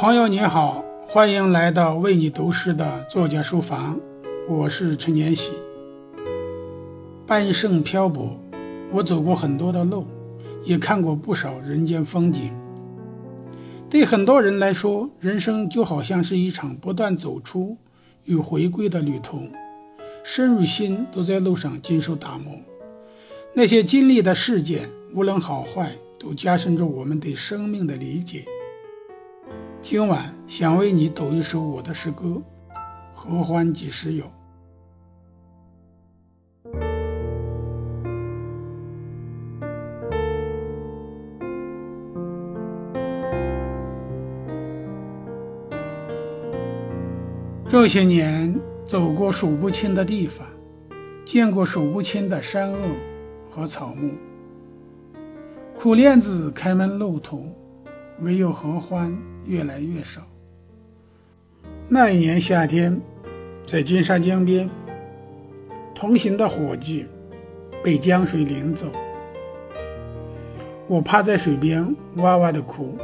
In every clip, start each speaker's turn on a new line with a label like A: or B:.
A: 朋友你好，欢迎来到为你读诗的作家书房，我是陈年喜。半生漂泊，我走过很多的路，也看过不少人间风景。对很多人来说，人生就好像是一场不断走出与回归的旅途，身与心都在路上经受打磨。那些经历的事件，无论好坏，都加深着我们对生命的理解。今晚想为你读一首我的诗歌《合欢几时有》。这些年走过数不清的地方，见过数不清的山坳和草木。苦练子开门露头，唯有合欢越来越少。那一年夏天，在金沙江边，同行的伙计被江水领走，我趴在水边哇哇的哭。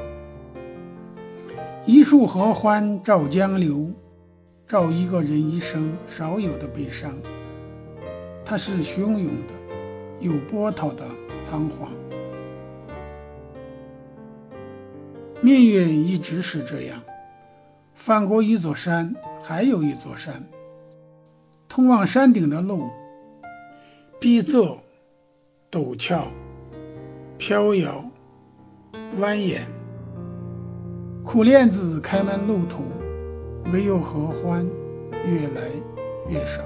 A: 一树合欢照江流，照一个人一生少有的悲伤。它是汹涌的，有波涛的仓皇。命运一直是这样，翻过一座山，还有一座山。通往山顶的路，逼仄、陡峭、飘摇、蜿蜒。苦莲子开满路途，唯有合欢越来越少。